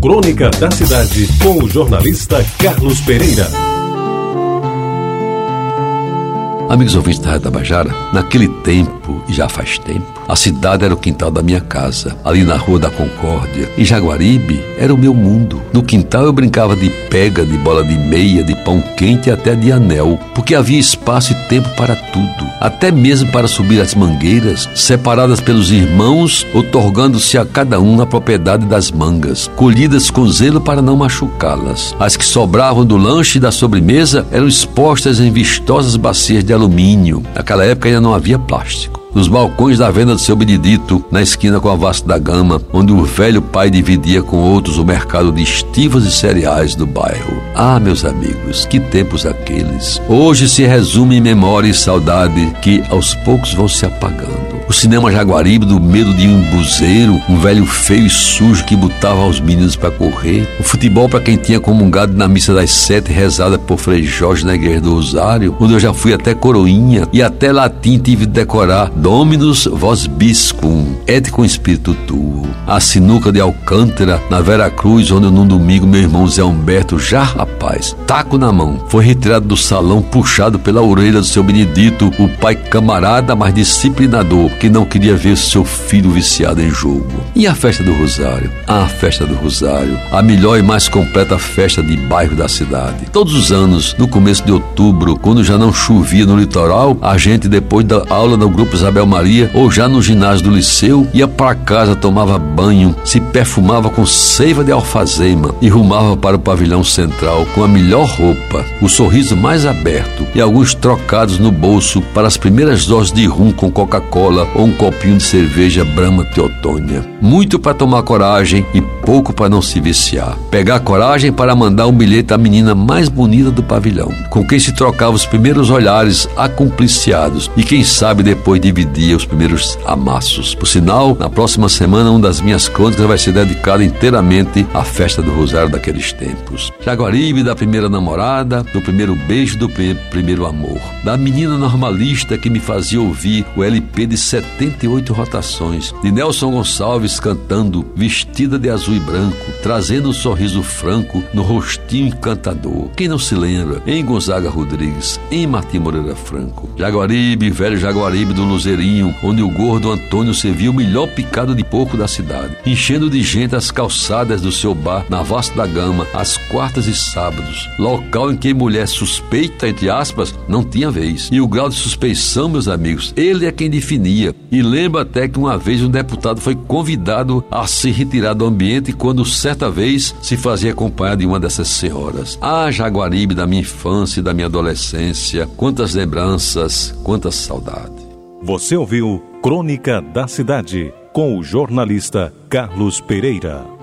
Crônica da Cidade, com o jornalista Carlos Pereira. Amigos ouvintes da Rádio Tabajara, naquele tempo, e já faz tempo, a cidade era o quintal da minha casa, ali na Rua da Concórdia. E Jaguaribe era o meu mundo. No quintal eu brincava de pega, de bola de meia, de pão quente até de anel, porque havia espaço e tempo para tudo, até mesmo para subir as mangueiras, separadas pelos irmãos, otorgando-se a cada um a propriedade das mangas, colhidas com zelo para não machucá-las. As que sobravam do lanche e da sobremesa eram expostas em vistosas bacias de alumínio. Naquela época ainda não havia plástico nos balcões da venda do seu Benedito, na esquina com a Vasco da Gama, onde o velho pai dividia com outros o mercado de estivas e cereais do bairro. Ah, meus amigos, que tempos aqueles! Hoje se resume em memória e saudade que aos poucos vão se apagando. O cinema Jaguaribe do medo de um buzeiro, um velho feio e sujo que botava os meninos para correr. O futebol para quem tinha comungado na missa das sete rezada por Frei Jorge na igreja do Rosário, onde eu já fui até coroinha e até latim tive de decorar Dominus vos biscum, et com espírito tuo. A sinuca de Alcântara, na Vera Cruz, onde num domingo meu irmão Zé Humberto, já rapaz, taco na mão, foi retirado do salão, puxado pela orelha do seu Benedito, o pai camarada, mas disciplinador, que não queria ver seu filho viciado em jogo. E a festa do Rosário? A festa do Rosário, a melhor e mais completa festa de bairro da cidade. Todos os anos, no começo de outubro, quando já não chovia no litoral, a gente, depois da aula no grupo Isabel Maria, ou já no ginásio do liceu, ia para casa, tomava banho, se perfumava com seiva de alfazema e rumava para o pavilhão central com a melhor roupa, o sorriso mais aberto e alguns trocados no bolso para as primeiras doses de rum com Coca-Cola ou um copinho de cerveja Brahma Teotônia. Muito para tomar coragem e pouco para não se viciar. Pegar coragem para mandar um bilhete à menina mais bonita do pavilhão, com quem se trocava os primeiros olhares acumpliciados e quem sabe depois dividia os primeiros amassos. Por sinal, na próxima semana, uma das minhas crônicas vai ser dedicada inteiramente à festa do Rosário daqueles tempos. Jaguaribe da primeira namorada, do primeiro beijo do primeiro amor, da menina normalista que me fazia ouvir o LP de 78 rotações, de Nelson Gonçalves cantando vestida de azul e branco, trazendo um sorriso franco no rostinho encantador. Quem não se lembra? Em Gonzaga Rodrigues, em Martim Moreira Franco. Jaguaribe, velho Jaguaribe do Luzerinho, onde o gordo Antônio servia o melhor picado de porco da cidade, enchendo de gente as calçadas do seu bar na Vasta da Gama, às quartas e sábados, local em que mulher suspeita, entre aspas, não tinha vez. E o grau de suspeição, meus amigos, ele é quem definia. E lembro até que uma vez um deputado foi convidado a se retirar do ambiente quando certa vez se fazia acompanhar de uma dessas senhoras. Ah, Jaguaribe da minha infância e da minha adolescência, quantas lembranças, quanta saudade. Você ouviu Crônica da Cidade com o jornalista Carlos Pereira.